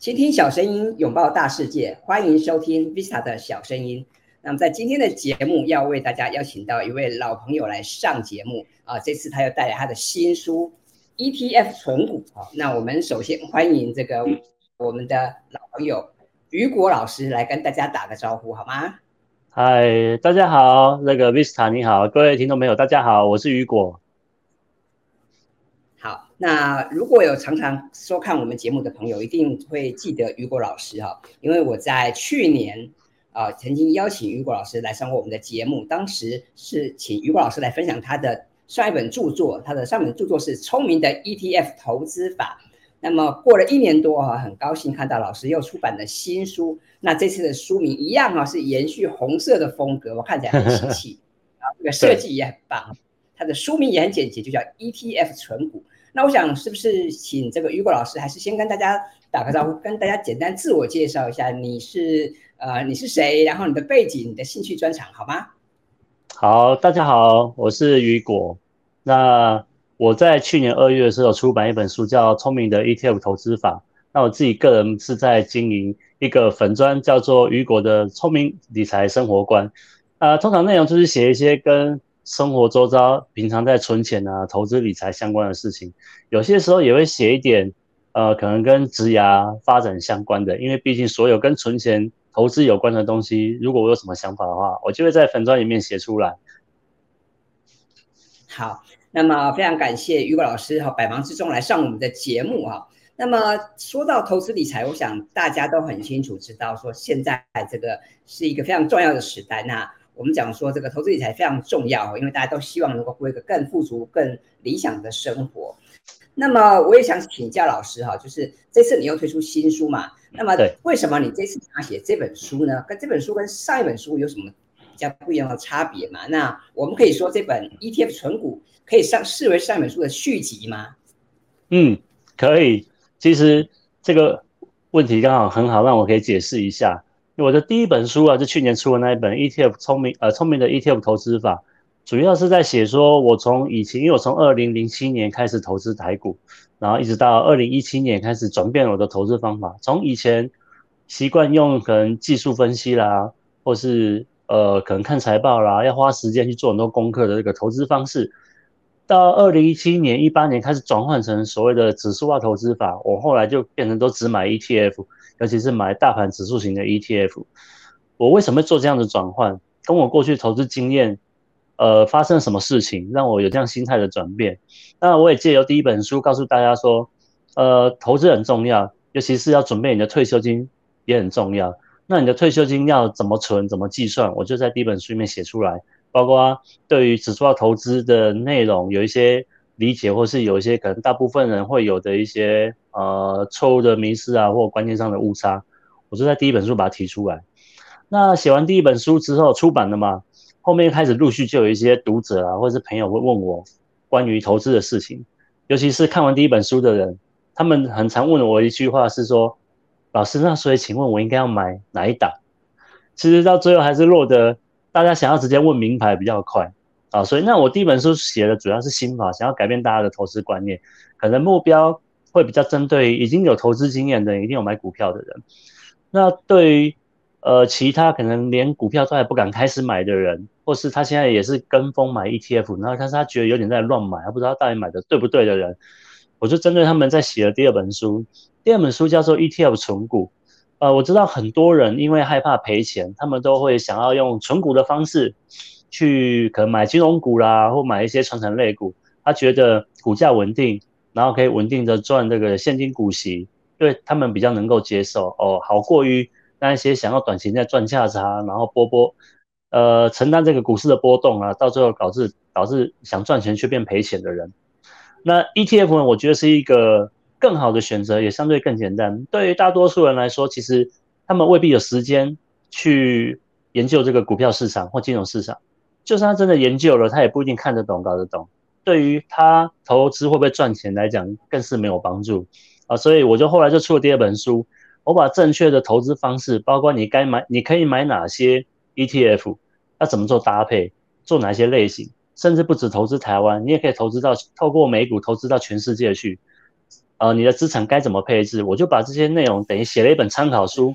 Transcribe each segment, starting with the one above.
倾听小声音，拥抱大世界，欢迎收听 Vista 的小声音。那么在今天的节目，要为大家邀请到一位老朋友来上节目啊，这次他又带来他的新书 ETF 存股啊。那我们首先欢迎这个我们的老朋友雨果老师来跟大家打个招呼，好吗？嗨，大家好，那个 Vista 你好，各位听众朋友大家好，我是雨果。那如果有常常收看我们节目的朋友，一定会记得雨果老师哈，因为我在去年啊、曾经邀请雨果老师来上过我们的节目，当时是请雨果老师来分享他的上一本著作，他的上一本著作是《聪明的 ETF 投资法》。那么过了一年多哈，很高兴看到老师又出版了新书，那这次的书名一样哈，是延续红色的风格，我看起来很喜气，然后这个设计也很棒，它的书名也很简洁，就叫 ETF 存股。那我想是不是请这个雨果老师，还是先跟大家打个招呼，跟大家简单自我介绍一下，你是呃你是谁，然后你的背景、你的兴趣专长，好吗？好，大家好，我是雨果。那我在去年二月的时候出版一本书，叫《聪明的 ETF 投资法》。那我自己个人是在经营一个粉专，叫做雨果的聪明理财生活观。呃，通常内容就是写一些跟生活周遭平常在存钱啊、投资理财相关的事情，有些时候也会写一点，呃，可能跟职涯发展相关的，因为毕竟所有跟存钱、投资有关的东西，如果我有什么想法的话，我就会在粉专里面写出来。好，那么非常感谢雨果老师哈，百忙之中来上我们的节目哈。那么说到投资理财，我想大家都很清楚知道，说现在这个是一个非常重要的时代。那我们讲说这个投资理财非常重要，因为大家都希望能够过一个更富足、更理想的生活。那么我也想请教老师哈，就是这次你又推出新书嘛？那么为什么你这次想写这本书呢？跟这本书跟上一本书有什么比较不一样的差别嘛？那我们可以说这本 ETF 存股可以上视为上一本书的续集吗？嗯，可以。其实这个问题刚好很好，让我可以解释一下。我的第一本书啊，是去年出的那一本 ETF 聪明呃聪明的 ETF 投资法，主要是在写说，我从以前，因为我从二零零七年开始投资台股，然后一直到二零一七年开始转变我的投资方法，从以前习惯用可能技术分析啦，或是呃可能看财报啦，要花时间去做很多功课的这个投资方式，到二零一七年、一八年开始转换成所谓的指数化投资法，我后来就变成都只买 ETF。尤其是买大盘指数型的 ETF，我为什么做这样的转换？跟我过去投资经验，呃，发生什么事情让我有这样心态的转变？那我也借由第一本书告诉大家说，呃，投资很重要，尤其是要准备你的退休金也很重要。那你的退休金要怎么存、怎么计算？我就在第一本书里面写出来，包括对于指数化投资的内容有一些理解，或是有一些可能大部分人会有的一些。呃，错误的迷思啊，或观念上的误差，我就在第一本书把它提出来。那写完第一本书之后出版了嘛，后面开始陆续就有一些读者啊，或是朋友会问我关于投资的事情。尤其是看完第一本书的人，他们很常问我一句话是说：“老师，那所以请问我应该要买哪一档？”其实到最后还是落得大家想要直接问名牌比较快啊。所以那我第一本书写的主要是心法，想要改变大家的投资观念，可能目标。会比较针对已经有投资经验的人，一定有买股票的人。那对于呃其他可能连股票都还不敢开始买的人，或是他现在也是跟风买 ETF，然后但是他觉得有点在乱买，他不知道到底买的对不对的人，我就针对他们在写了第二本书。第二本书叫做 ETF 存股。呃，我知道很多人因为害怕赔钱，他们都会想要用存股的方式去可能买金融股啦，或买一些传承类股，他觉得股价稳定。然后可以稳定的赚这个现金股息，对他们比较能够接受哦，好过于那些想要短期内赚价差，然后波波，呃，承担这个股市的波动啊，到最后导致导致想赚钱却变赔钱的人。那 ETF 呢，我觉得是一个更好的选择，也相对更简单。对于大多数人来说，其实他们未必有时间去研究这个股票市场或金融市场，就算他真的研究了，他也不一定看得懂、搞得懂。对于他投资会不会赚钱来讲，更是没有帮助啊！所以我就后来就出了第二本书，我把正确的投资方式，包括你该买，你可以买哪些 ETF，要怎么做搭配，做哪些类型，甚至不止投资台湾，你也可以投资到透过美股投资到全世界去。呃，你的资产该怎么配置，我就把这些内容等于写了一本参考书。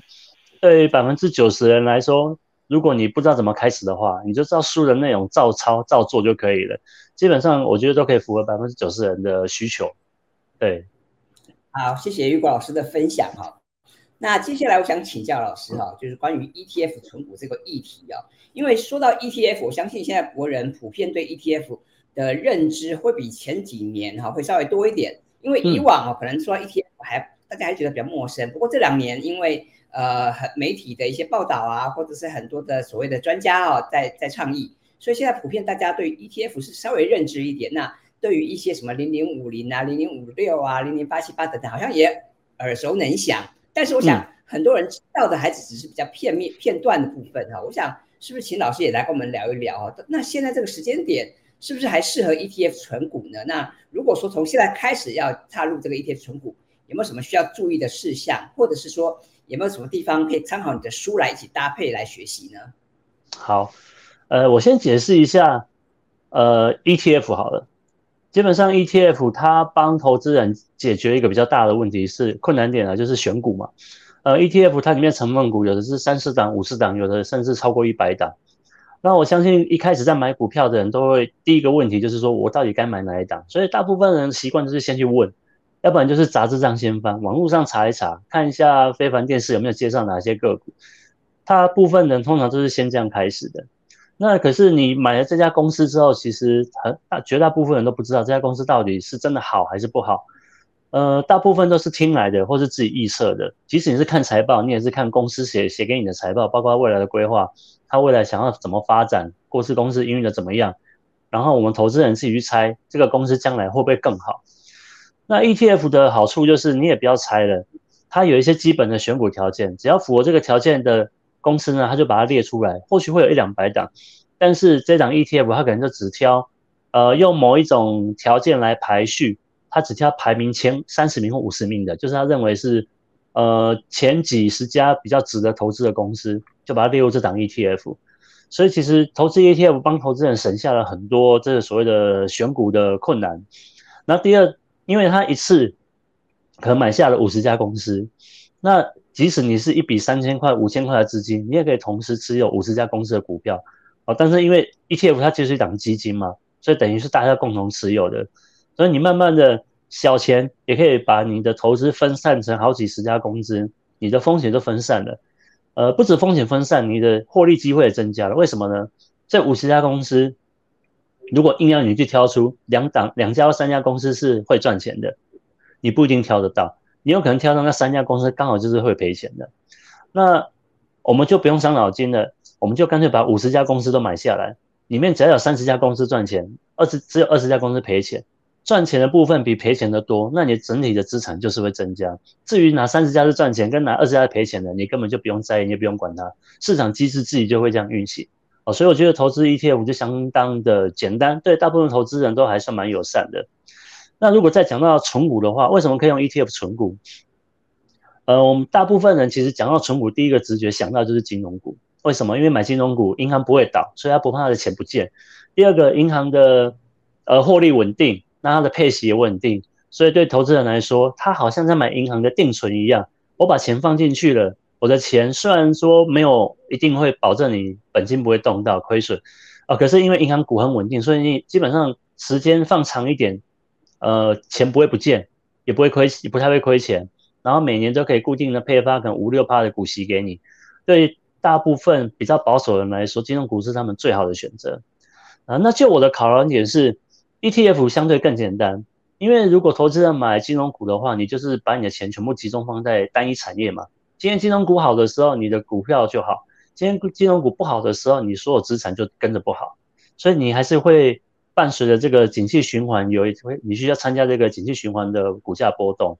对于百分之九十人来说，如果你不知道怎么开始的话，你就照书的内容照抄照做就可以了。基本上我觉得都可以符合百分之九十人的需求。对，好，谢谢雨果老师的分享哈。那接下来我想请教老师哈，就是关于 ETF 存股这个议题啊，因为说到 ETF，我相信现在国人普遍对 ETF 的认知会比前几年哈会稍微多一点，因为以往哦可能说 ETF 还大家还觉得比较陌生，不过这两年因为呃媒体的一些报道啊，或者是很多的所谓的专家哦在在倡议，所以现在普遍大家对 ETF 是稍微认知一点。那对于一些什么零零五零啊、零零五六啊、零零八七八等等，好像也耳熟能详。但是我想，很多人知道的还只是比较片面、片段的部分哈。我想，是不是请老师也来跟我们聊一聊啊？那现在这个时间点，是不是还适合 ETF 存股呢？那如果说从现在开始要踏入这个 ETF 存股，有没有什么需要注意的事项，或者是说有没有什么地方可以参考你的书来一起搭配来学习呢？好，呃，我先解释一下，呃，ETF 好了。基本上 ETF 它帮投资人解决一个比较大的问题是困难点呢，就是选股嘛。呃，ETF 它里面成分股有的是三十档、五十档，有的甚至超过一百档。那我相信一开始在买股票的人都会第一个问题就是说我到底该买哪一档？所以大部分人习惯就是先去问，要不然就是杂志上先翻，网络上查一查，看一下非凡电视有没有介绍哪些个股。大部分人通常都是先这样开始的。那可是你买了这家公司之后，其实很大绝大部分人都不知道这家公司到底是真的好还是不好。呃，大部分都是听来的，或是自己预测的。即使你是看财报，你也是看公司写写给你的财报，包括未来的规划，他未来想要怎么发展，或是公司营运的怎么样，然后我们投资人自己去猜这个公司将来会不会更好。那 ETF 的好处就是你也不要猜了，它有一些基本的选股条件，只要符合这个条件的。公司呢，他就把它列出来，或许会有一两百档，但是这档 ETF 它可能就只挑，呃，用某一种条件来排序，它只挑排名前三十名或五十名的，就是他认为是，呃，前几十家比较值得投资的公司，就把它列入这档 ETF。所以其实投资 ETF 帮投资人省下了很多这个所谓的选股的困难。那第二，因为他一次可能买下了五十家公司，那即使你是一笔三千块、五千块的资金，你也可以同时持有五十家公司的股票，哦，但是因为 ETF 它就是一档基金嘛，所以等于是大家共同持有的，所以你慢慢的小钱也可以把你的投资分散成好几十家公司，你的风险就分散了，呃，不止风险分散，你的获利机会也增加了。为什么呢？这五十家公司，如果硬要你去挑出两档、两家或三家公司是会赚钱的，你不一定挑得到。你有可能挑到那三家公司刚好就是会赔钱的，那我们就不用伤脑筋了，我们就干脆把五十家公司都买下来，里面只要有三十家公司赚钱，二十只有二十家公司赔钱，赚钱的部分比赔钱的多，那你整体的资产就是会增加。至于哪三十家是赚钱，跟哪二十家是赔钱的，你根本就不用在意，你也不用管它，市场机制自己就会这样运行。哦，所以我觉得投资 ETF 就相当的简单，对大部分投资人都还算蛮友善的。那如果再讲到存股的话，为什么可以用 ETF 存股？呃，我们大部分人其实讲到存股，第一个直觉想到就是金融股。为什么？因为买金融股，银行不会倒，所以他不怕他的钱不见。第二个，银行的呃获利稳定，那它的配息也稳定，所以对投资人来说，他好像在买银行的定存一样。我把钱放进去了，我的钱虽然说没有一定会保证你本金不会动到亏损啊，可是因为银行股很稳定，所以你基本上时间放长一点。呃，钱不会不见，也不会亏，也不太会亏钱，然后每年都可以固定的配发可能五六趴的股息给你。对大部分比较保守的人来说，金融股是他们最好的选择。啊，那就我的考量点是，ETF 相对更简单，因为如果投资人买金融股的话，你就是把你的钱全部集中放在单一产业嘛。今天金融股好的时候，你的股票就好；今天金融股不好的时候，你所有资产就跟着不好，所以你还是会。伴随着这个景气循环，有一会你需要参加这个景气循环的股价波动。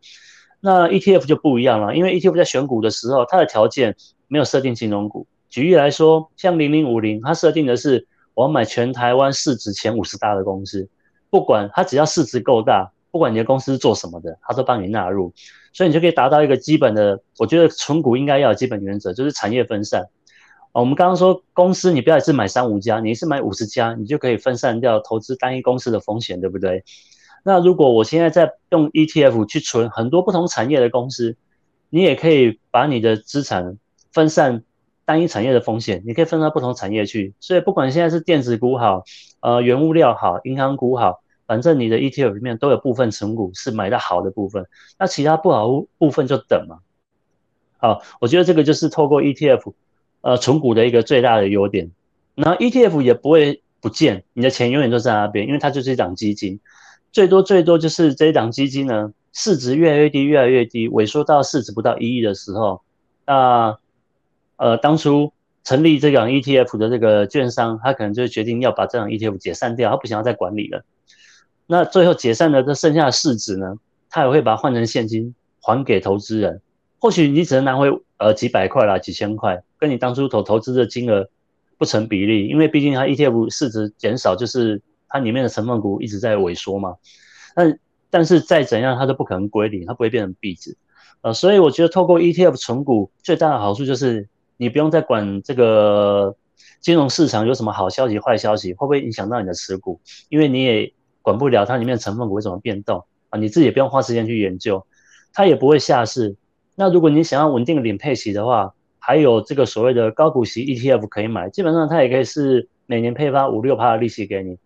那 ETF 就不一样了，因为 ETF 在选股的时候，它的条件没有设定金融股。举例来说，像零零五零，它设定的是我要买全台湾市值前五十大的公司，不管它只要市值够大，不管你的公司是做什么的，它都帮你纳入，所以你就可以达到一个基本的，我觉得存股应该要有基本原则，就是产业分散。我们刚刚说公司，你不要一次买三五家，你一次买五十家，你就可以分散掉投资单一公司的风险，对不对？那如果我现在在用 ETF 去存很多不同产业的公司，你也可以把你的资产分散单一产业的风险，你可以分到不同产业去。所以不管现在是电子股好，呃，原物料好，银行股好，反正你的 ETF 里面都有部分存股是买的好的部分，那其他不好部分就等嘛。好，我觉得这个就是透过 ETF，呃，存股的一个最大的优点。然后 ETF 也不会不见，你的钱永远都在那边，因为它就是一档基金。最多最多就是这一档基金呢，市值越来越低，越来越低，萎缩到市值不到一亿的时候，那呃当初成立这档 ETF 的这个券商，他可能就决定要把这档 ETF 解散掉，他不想要再管理了。那最后解散的这剩下的市值呢，他也会把它换成现金还给投资人。或许你只能拿回呃几百块啦，几千块，跟你当初投投资的金额不成比例，因为毕竟它 ETF 市值减少就是。它里面的成分股一直在萎缩嘛，但但是再怎样，它都不可能归零，它不会变成币值，呃，所以我觉得透过 ETF 存股最大的好处就是你不用再管这个金融市场有什么好消息、坏消息会不会影响到你的持股，因为你也管不了它里面成分股会怎么变动啊，你自己也不用花时间去研究，它也不会下市。那如果你想要稳定领配息的话，还有这个所谓的高股息 ETF 可以买，基本上它也可以是每年配发五六趴的利息给你。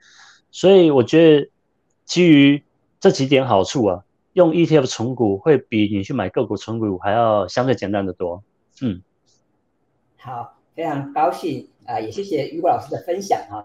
所以我觉得，基于这几点好处啊，用 ETF 存股会比你去买个股存股还要相对简单的多。嗯，好，非常高兴啊、呃，也谢谢雨果老师的分享啊。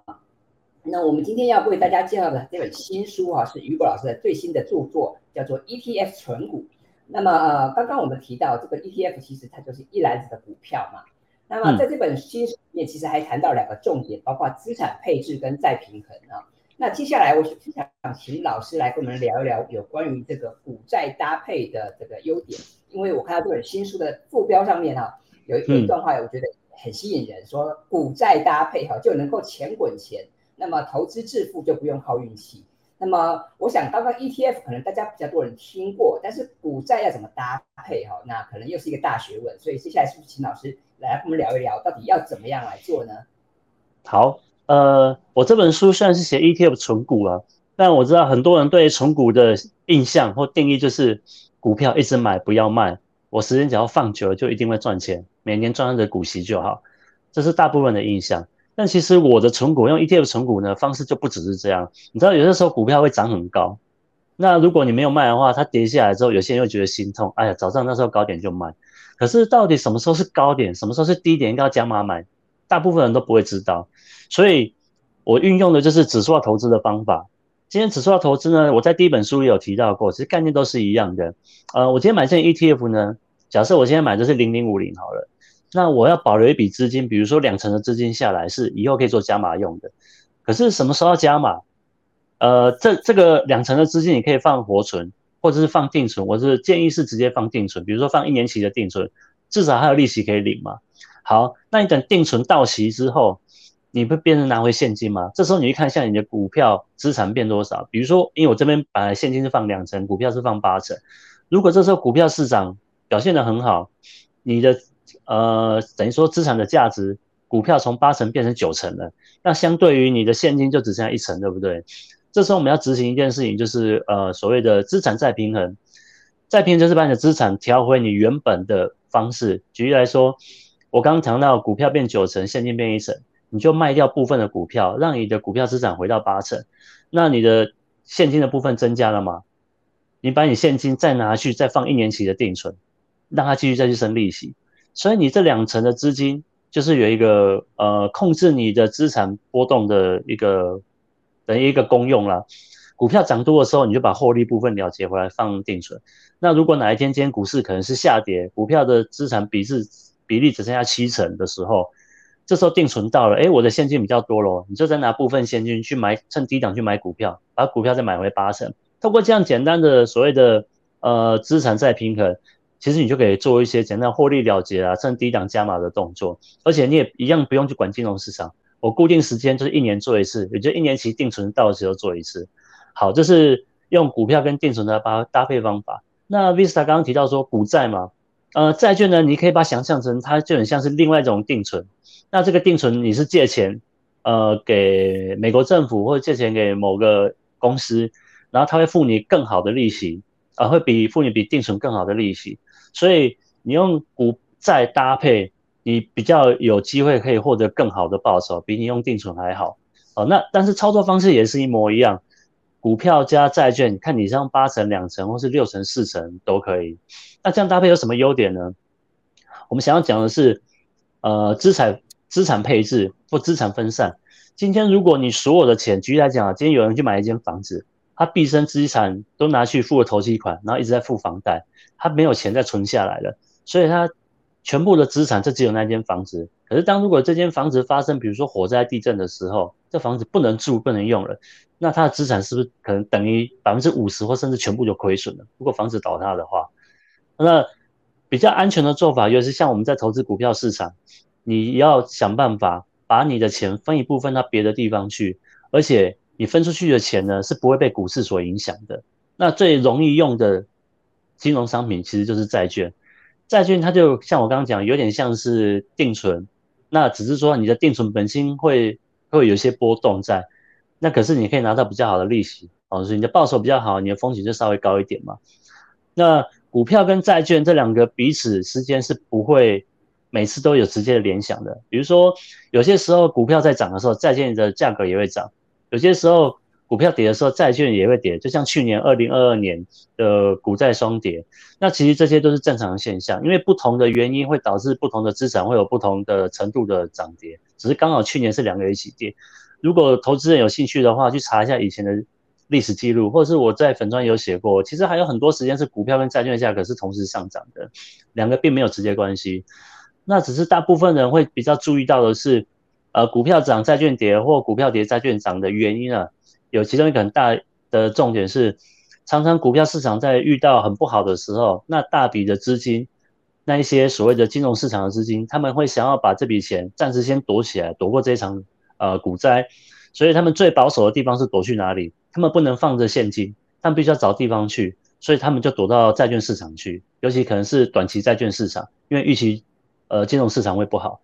那我们今天要为大家介绍的这本新书啊，是雨果老师的最新的著作，叫做 ETF 存股。那么呃，刚刚我们提到这个 ETF，其实它就是一篮子的股票嘛。那么在这本新书里面，其实还谈到两个重点，包括资产配置跟再平衡啊。那接下来我是想请老师来跟我们聊一聊有关于这个股债搭配的这个优点，因为我看到这本新书的副标上面哈、啊，有一段话我觉得很吸引人，说股债搭配哈就能够钱滚钱，那么投资致富就不用靠运气。那么我想刚刚 ETF 可能大家比较多人听过，但是股债要怎么搭配哈，那可能又是一个大学问，所以接下来是不是请老师来跟我们聊一聊，到底要怎么样来做呢？好。呃，我这本书虽然是写 ETF 存股啊，但我知道很多人对存股的印象或定义就是股票一直买不要卖，我时间只要放久了就一定会赚钱，每年赚的股息就好，这是大部分的印象。但其实我的存股用 ETF 存股呢方式就不只是这样，你知道有些时候股票会涨很高，那如果你没有卖的话，它跌下来之后，有些人会觉得心痛，哎呀，早上那时候高点就卖。可是到底什么时候是高点，什么时候是低点，应该要加码买，大部分人都不会知道。所以，我运用的就是指数化投资的方法。今天指数化投资呢，我在第一本书也有提到过，其实概念都是一样的。呃，我今天买这 ETF 呢，假设我现在买的是零零五零好了，那我要保留一笔资金，比如说两成的资金下来是以后可以做加码用的。可是什么时候加码？呃，这这个两成的资金你可以放活存，或者是放定存。我是建议是直接放定存，比如说放一年期的定存，至少还有利息可以领嘛。好，那你等定存到期之后，你不变成拿回现金吗？这时候你去看一下你的股票资产变多少。比如说，因为我这边本来现金是放两成，股票是放八成。如果这时候股票市场表现得很好，你的呃等于说资产的价值，股票从八成变成九成了，那相对于你的现金就只剩下一成，对不对？这时候我们要执行一件事情，就是呃所谓的资产再平衡。再平衡就是把你的资产调回你原本的方式。举例来说。我刚刚讲到股票变九成，现金变一成，你就卖掉部分的股票，让你的股票资产回到八成，那你的现金的部分增加了吗？你把你现金再拿去再放一年期的定存，让它继续再去生利息，所以你这两成的资金就是有一个呃控制你的资产波动的一个等于一个功用啦。股票涨多的时候，你就把获利部分了结回来放定存。那如果哪一天今天股市可能是下跌，股票的资产比是比例只剩下七成的时候，这时候定存到了，诶，我的现金比较多咯，你就再拿部分现金去买，趁低档去买股票，把股票再买回八成。透过这样简单的所谓的呃资产再平衡，其实你就可以做一些简单获利了结啊，趁低档加码的动作，而且你也一样不用去管金融市场，我固定时间就是一年做一次，也就一年期定存到的时候做一次。好，这是用股票跟定存的搭搭配方法。那 Vista 刚刚提到说股债嘛。呃，债券呢，你可以把它想象成它就很像是另外一种定存。那这个定存你是借钱，呃，给美国政府或者借钱给某个公司，然后它会付你更好的利息，啊，会比付你比定存更好的利息，所以你用股债搭配，你比较有机会可以获得更好的报酬，比你用定存还好。哦，那但是操作方式也是一模一样，股票加债券，看你是用八成、两成或是六成、四成都可以。那这样搭配有什么优点呢？我们想要讲的是，呃，资产资产配置或资产分散。今天如果你所有的钱，举例来讲啊，今天有人去买一间房子，他毕生资产都拿去付了投期款，然后一直在付房贷，他没有钱再存下来了，所以他全部的资产就只有那间房子。可是当如果这间房子发生，比如说火灾、地震的时候，这房子不能住、不能用了，那他的资产是不是可能等于百分之五十或甚至全部就亏损了？如果房子倒塌的话，那比较安全的做法，尤其是像我们在投资股票市场，你要想办法。把你的钱分一部分到别的地方去，而且你分出去的钱呢，是不会被股市所影响的。那最容易用的金融商品其实就是债券，债券它就像我刚刚讲，有点像是定存，那只是说你的定存本金会会有一些波动在，那可是你可以拿到比较好的利息，哦，所以你的报酬比较好，你的风险就稍微高一点嘛。那股票跟债券这两个彼此之间是不会。每次都有直接的联想的，比如说有些时候股票在涨的时候，债券的价格也会涨；有些时候股票跌的时候，债券也会跌。就像去年二零二二年的股债双跌，那其实这些都是正常的现象，因为不同的原因会导致不同的资产会有不同的程度的涨跌，只是刚好去年是两个一起跌。如果投资人有兴趣的话，去查一下以前的历史记录，或者是我在粉专有写过，其实还有很多时间是股票跟债券的价格是同时上涨的，两个并没有直接关系。那只是大部分人会比较注意到的是，呃，股票涨，债券跌，或股票跌，债券涨的原因啊，有其中一个很大的重点是，常常股票市场在遇到很不好的时候，那大笔的资金，那一些所谓的金融市场的资金，他们会想要把这笔钱暂时先躲起来，躲过这一场呃股灾，所以他们最保守的地方是躲去哪里？他们不能放着现金，他们必须要找地方去，所以他们就躲到债券市场去，尤其可能是短期债券市场，因为预期。呃，金融市场会不好，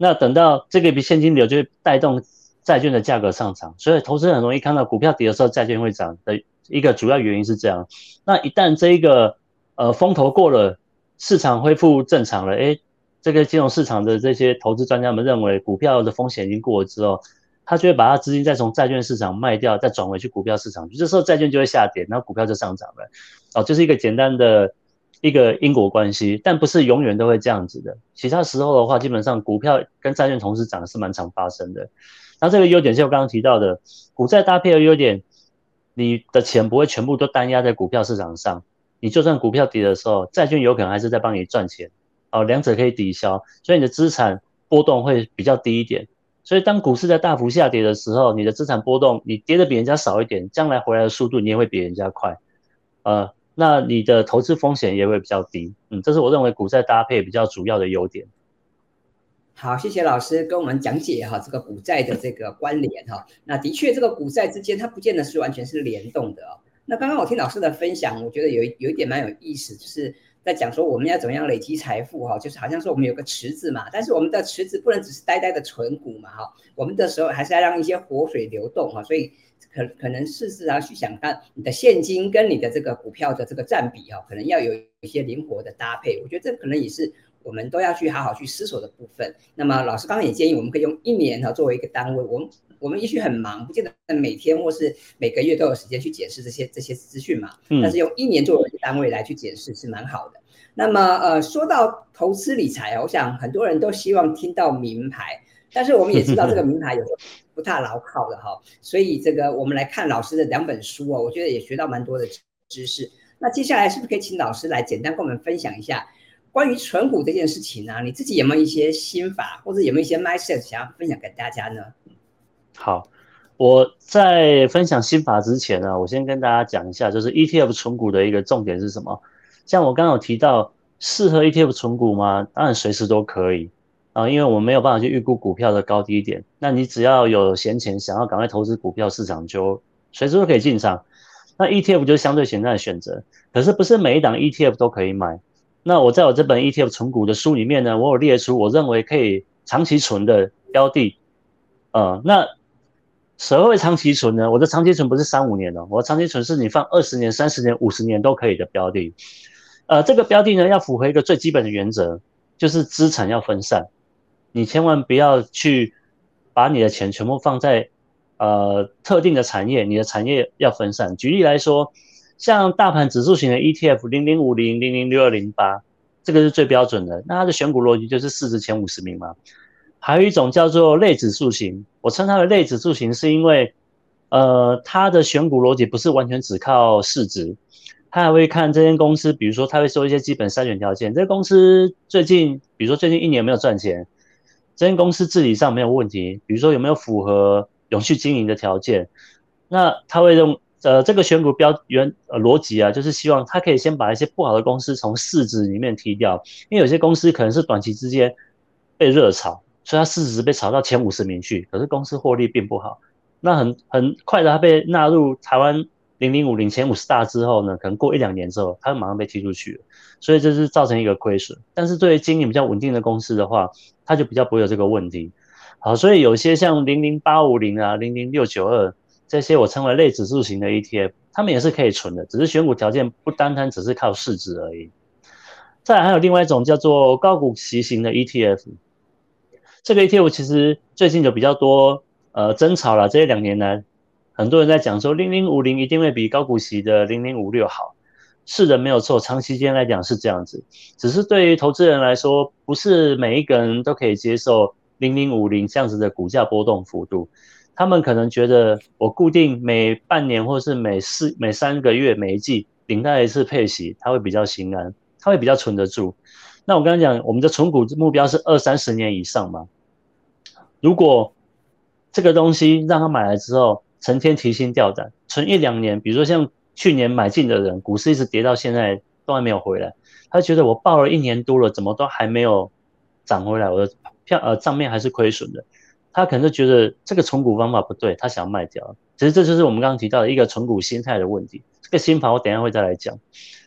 那等到这个笔现金流就会带动债券的价格上涨，所以投资人很容易看到股票跌的时候，债券会涨的一个主要原因是这样。那一旦这一个呃风头过了，市场恢复正常了，诶，这个金融市场的这些投资专家们认为股票的风险已经过了之后，他就会把他资金再从债券市场卖掉，再转回去股票市场，这时候债券就会下跌，然后股票就上涨了。哦，这是一个简单的。一个因果关系，但不是永远都会这样子的。其他时候的话，基本上股票跟债券同时涨是蛮常发生的。那这个优点是我刚刚提到的，股债搭配的优点，你的钱不会全部都单压在股票市场上。你就算股票跌的时候，债券有可能还是在帮你赚钱。哦，两者可以抵消，所以你的资产波动会比较低一点。所以当股市在大幅下跌的时候，你的资产波动，你跌的比人家少一点，将来回来的速度你也会比人家快。呃。那你的投资风险也会比较低，嗯，这是我认为股债搭配比较主要的优点。好，谢谢老师跟我们讲解哈，这个股债的这个关联哈。那的确，这个股债之间它不见得是完全是联动的哦。那刚刚我听老师的分享，我觉得有有一点蛮有意思，就是在讲说我们要怎么样累积财富哈，就是好像说我们有个池子嘛，但是我们的池子不能只是呆呆的存股嘛哈，我们的时候还是要让一些活水流动哈，所以。可可能试试啊去想看你的现金跟你的这个股票的这个占比啊，可能要有一些灵活的搭配。我觉得这可能也是我们都要去好好去思索的部分。那么老师刚刚也建议我们可以用一年哈作为一个单位，我们我们也许很忙，不见得每天或是每个月都有时间去检视这些这些资讯嘛。但是用一年作为一个单位来去检视是蛮好的。那么呃说到投资理财啊，我想很多人都希望听到名牌。但是我们也知道这个名牌有时候不太牢靠的哈，所以这个我们来看老师的两本书哦，我觉得也学到蛮多的知识。那接下来是不是可以请老师来简单跟我们分享一下关于存股这件事情呢、你自己有没有一些心法，或者有没有一些 mindset 想要分享给大家呢？好，我在分享心法之前呢，我先跟大家讲一下，就是 ETF 存股的一个重点是什么？像我刚刚有提到，适合 ETF 存股吗？当然随时都可以。啊，因为我们没有办法去预估股票的高低点，那你只要有闲钱，想要赶快投资股票市场，就随时都可以进场。那 ETF 就是相对简单的选择，可是不是每一档 ETF 都可以买。那我在我这本 ETF 存股的书里面呢，我有列出我认为可以长期存的标的。呃，那谁会长期存呢？我的长期存不是三五年哦，我的长期存是你放二十年、三十年、五十年都可以的标的。呃，这个标的呢，要符合一个最基本的原则，就是资产要分散。你千万不要去把你的钱全部放在呃特定的产业，你的产业要分散。举例来说，像大盘指数型的 ETF 零零五零、零零六二零八，这个是最标准的。那它的选股逻辑就是市值前五十名嘛。还有一种叫做类指数型，我称它为类指数型，是因为呃它的选股逻辑不是完全只靠市值。它还会看这间公司，比如说它会收一些基本筛选条件。这个公司最近，比如说最近一年没有赚钱？这间公司治理上没有问题，比如说有没有符合永续经营的条件？那它会用呃这个选股标原呃逻辑啊，就是希望他可以先把一些不好的公司从市值里面踢掉，因为有些公司可能是短期之间被热炒，所以它市值被炒到前五十名去，可是公司获利并不好，那很很快的它被纳入台湾。零零五零前五十大之后呢，可能过一两年之后，它马上被踢出去，所以这是造成一个亏损。但是对于经营比较稳定的公司的话，它就比较不会有这个问题。好，所以有些像零零八五零啊、零零六九二这些我称为类指数型的 ETF，它们也是可以存的，只是选股条件不单单只是靠市值而已。再来还有另外一种叫做高股息型的 ETF，这个 ETF 其实最近就比较多呃争吵了，这一两年来。很多人在讲说，零零五零一定会比高股息的零零五六好，是的，没有错，长期间来讲是这样子。只是对于投资人来说，不是每一个人都可以接受零零五零这样子的股价波动幅度。他们可能觉得，我固定每半年或是每四每三个月每一季领到一次配息，他会比较心安，他会比较存得住。那我刚刚讲，我们的存股目标是二三十年以上嘛？如果这个东西让他买来之后，成天提心吊胆，存一两年，比如说像去年买进的人，股市一直跌到现在都还没有回来，他觉得我抱了一年多了，怎么都还没有涨回来，我的票呃账面还是亏损的，他可能就觉得这个存股方法不对，他想要卖掉。其实这就是我们刚刚提到的一个存股心态的问题。这个心法我等一下会再来讲。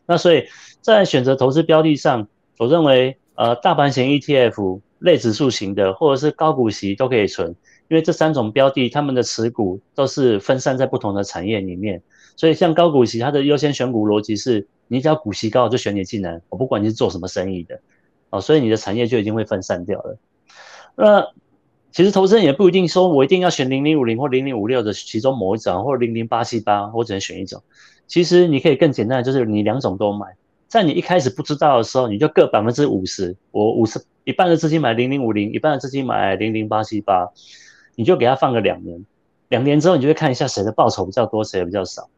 那所以在选择投资标的上，我认为呃大盘型 ETF、类指数型的或者是高股息都可以存。因为这三种标的，他们的持股都是分散在不同的产业里面，所以像高股息，它的优先选股逻辑是，你只要股息高就选你进来，我不管你是做什么生意的，哦，所以你的产业就已经会分散掉了。那其实投资人也不一定说我一定要选零零五零或零零五六的其中某一种，或者零零八七八，我只能选一种。其实你可以更简单，就是你两种都买，在你一开始不知道的时候，你就各百分之五十，我五十一半的资金买零零五零，一半的资金买零零八七八。你就给他放个两年，两年之后你就会看一下谁的报酬比较多，谁的比较少。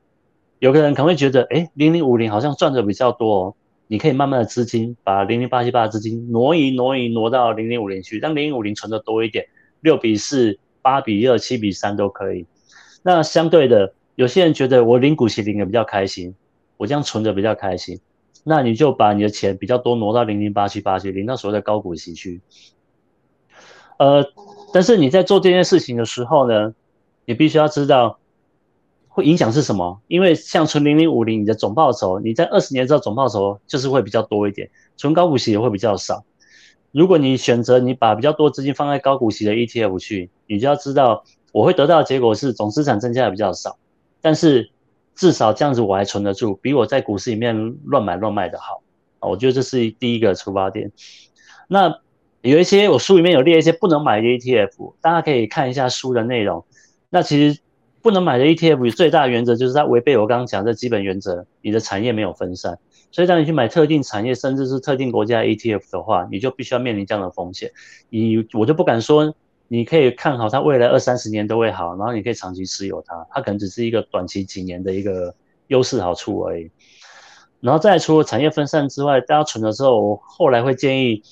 有个人可能会觉得，哎，零零五零好像赚的比较多哦。你可以慢慢的资金把零零八七八的资金挪移挪移挪到零零五零去，让零零五零存的多一点，六比四、八比二、七比三都可以。那相对的，有些人觉得我领股息领的比较开心，我这样存的比较开心，那你就把你的钱比较多挪到零零八七八去，领到所谓的高股息去。呃。但是你在做这件事情的时候呢，你必须要知道会影响是什么。因为像存零零五零，你的总报酬，你在二十年之后总报酬就是会比较多一点，存高股息也会比较少。如果你选择你把比较多资金放在高股息的 ETF 去，你就要知道我会得到的结果是总资产增加的比较少，但是至少这样子我还存得住，比我在股市里面乱买乱卖的好啊。我觉得这是第一个出发点。那。有一些我书里面有列一些不能买的 ETF，大家可以看一下书的内容。那其实不能买的 ETF 最大的原则就是它违背我刚刚讲的基本原则，你的产业没有分散。所以当你去买特定产业甚至是特定国家 ETF 的话，你就必须要面临这样的风险。你我就不敢说你可以看好它未来二三十年都会好，然后你可以长期持有它，它可能只是一个短期几年的一个优势好处而已。然后再除了产业分散之外，大家存的时候，我后来会建议。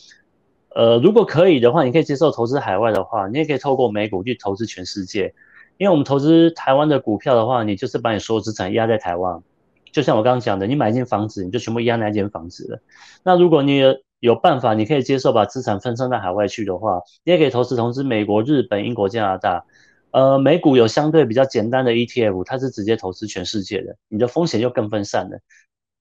呃，如果可以的话，你可以接受投资海外的话，你也可以透过美股去投资全世界。因为我们投资台湾的股票的话，你就是把你所有资产压在台湾，就像我刚刚讲的，你买一间房子，你就全部压那间房子了。那如果你有办法，你可以接受把资产分散到海外去的话，你也可以投资投资美国、日本、英国、加拿大。呃，美股有相对比较简单的 ETF，它是直接投资全世界的，你的风险就更分散了。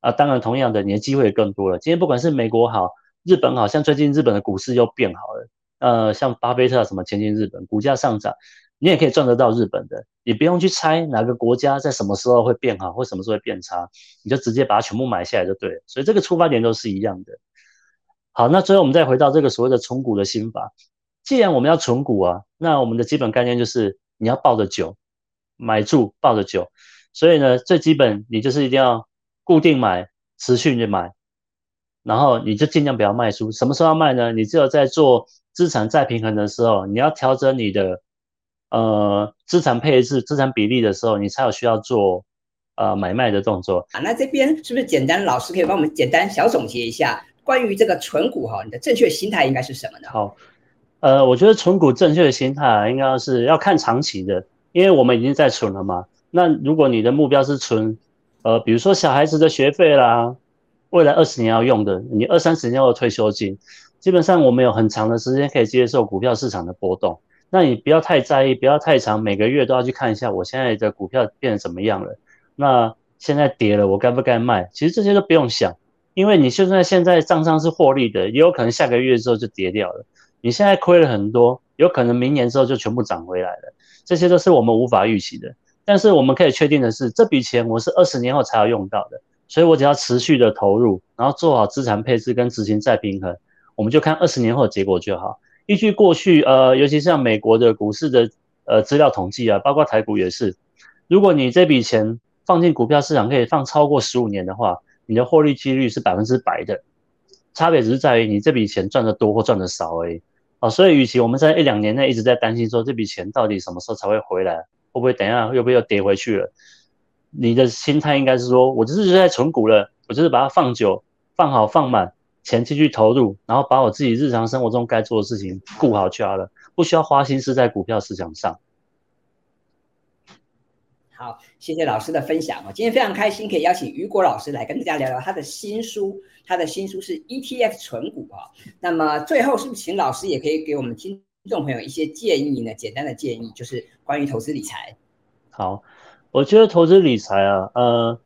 啊，当然同样的，你的机会也更多了。今天不管是美国好。日本好像最近日本的股市又变好了，呃，像巴菲特什么前进日本，股价上涨，你也可以赚得到日本的，你不用去猜哪个国家在什么时候会变好或什么时候会变差，你就直接把它全部买下来就对了。所以这个出发点都是一样的。好，那最后我们再回到这个所谓的存股的心法。既然我们要存股啊，那我们的基本概念就是你要抱着久，买住抱着久。所以呢，最基本你就是一定要固定买，持续的买，然后你就尽量不要卖出。什么时候要卖呢？你只有在做资产再平衡的时候，你要调整你的呃资产配置、资产比例的时候，你才有需要做呃买卖的动作。啊，那这边是不是简单？老师可以帮我们简单小总结一下关于这个存股哈，你的正确心态应该是什么呢？好，呃，我觉得存股正确的心态应该是要看长期的，因为我们已经在存了嘛。那如果你的目标是存，呃，比如说小孩子的学费啦，未来二十年要用的，你二三十年后的退休金，基本上我们有很长的时间可以接受股票市场的波动。那你不要太在意，不要太长，每个月都要去看一下我现在的股票变得怎么样了。那现在跌了，我该不该卖？其实这些都不用想，因为你就算现在账上是获利的，也有可能下个月之后就跌掉了。你现在亏了很多，有可能明年之后就全部涨回来了。这些都是我们无法预期的。但是我们可以确定的是，这笔钱我是二十年后才要用到的，所以我只要持续的投入，然后做好资产配置跟执行再平衡，我们就看二十年后的结果就好。依据过去，呃，尤其像美国的股市的呃资料统计啊，包括台股也是，如果你这笔钱放进股票市场可以放超过十五年的话，你的获利几率是百分之百的。差别只是在于你这笔钱赚得多或赚得少而已。啊，所以与其我们在一两年内一直在担心说这笔钱到底什么时候才会回来。会不会等一下又不会又跌回去了？你的心态应该是说，我就是在存股了，我就是把它放久、放好、放满，钱继续投入，然后把我自己日常生活中该做的事情顾好就好了，不需要花心思在股票市场上。好，谢谢老师的分享。今天非常开心可以邀请雨果老师来跟大家聊聊他的新书，他的新书是 ETF 存股啊。那么最后是不是请老师也可以给我们听听众朋友一些建议呢？简单的建议就是关于投资理财。好，我觉得投资理财啊，呃，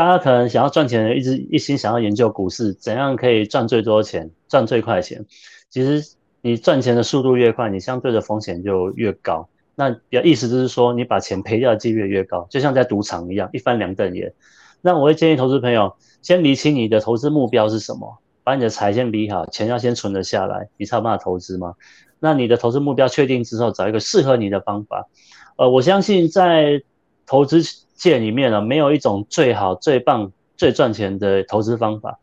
大家可能想要赚钱，一直一心想要研究股市，怎样可以赚最多钱、赚最快钱。其实你赚钱的速度越快，你相对的风险就越高。那比较意思就是说，你把钱赔掉的几率越高，就像在赌场一样，一翻两瞪眼。那我会建议投资朋友先理清你的投资目标是什么，把你的财先理好，钱要先存得下来，你才有办法投资吗？那你的投资目标确定之后，找一个适合你的方法。呃，我相信在投资界里面呢，没有一种最好、最棒、最赚钱的投资方法。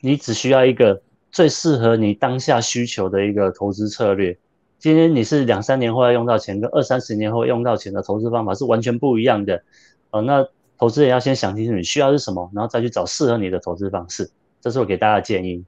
你只需要一个最适合你当下需求的一个投资策略。今天你是两三年后要用到钱，跟二三十年后用到钱的投资方法是完全不一样的。呃，那投资人要先想清楚你需要是什么，然后再去找适合你的投资方式。这是我给大家的建议。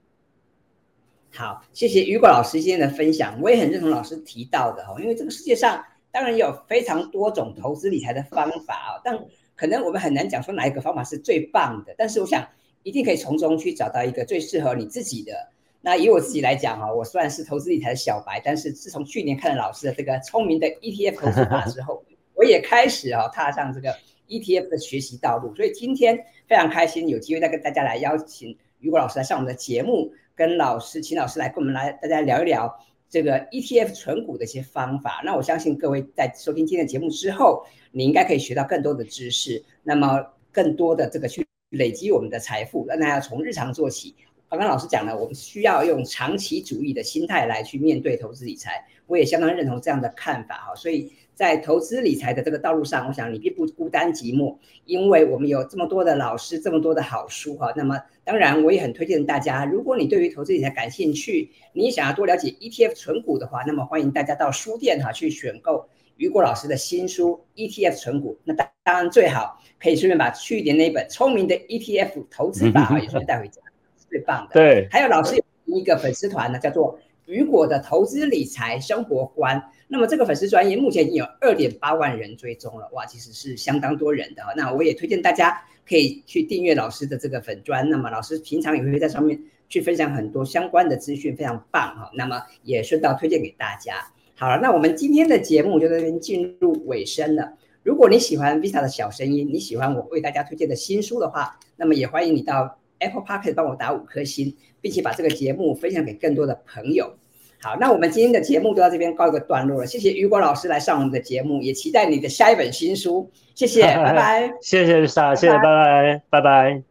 好，谢谢雨果老师今天的分享，我也很认同老师提到的哈，因为这个世界上当然有非常多种投资理财的方法啊，但可能我们很难讲说哪一个方法是最棒的，但是我想一定可以从中去找到一个最适合你自己的。那以我自己来讲哈，我虽然是投资理财的小白，但是自从去年看了老师的这个聪明的 ETF 投资法之后，我也开始啊踏上这个 ETF 的学习道路，所以今天非常开心有机会再跟大家来邀请雨果老师来上我们的节目。跟老师，请老师来跟我们来大家聊一聊这个 ETF 存股的一些方法。那我相信各位在收听今天的节目之后，你应该可以学到更多的知识，那么更多的这个去累积我们的财富。让大家从日常做起。刚刚老师讲了，我们需要用长期主义的心态来去面对投资理财。我也相当认同这样的看法哈，所以。在投资理财的这个道路上，我想你并不孤单寂寞，因为我们有这么多的老师，这么多的好书哈。那么，当然我也很推荐大家，如果你对于投资理财感兴趣，你想要多了解 ETF 存股的话，那么欢迎大家到书店哈去选购雨果老师的新书 ETF 存股。那当当然最好可以顺便把去年那一本聪明的 ETF 投资法哈 也顺便带回家，是最棒的。对，还有老师有一个粉丝团呢，叫做雨果的投资理财生活观。那么这个粉丝专业目前已经有二点八万人追踪了，哇，其实是相当多人的。那我也推荐大家可以去订阅老师的这个粉专。那么老师平常也会在上面去分享很多相关的资讯，非常棒哈。那么也顺道推荐给大家。好了，那我们今天的节目就在这边进入尾声了。如果你喜欢 Vista 的小声音，你喜欢我为大家推荐的新书的话，那么也欢迎你到 Apple Podcast 帮我打五颗星，并且把这个节目分享给更多的朋友。好，那我们今天的节目就到这边告一个段落了。谢谢雨果老师来上我们的节目，也期待你的下一本新书。谢谢，拜拜。谢谢 Lisa，谢谢，拜拜，拜拜。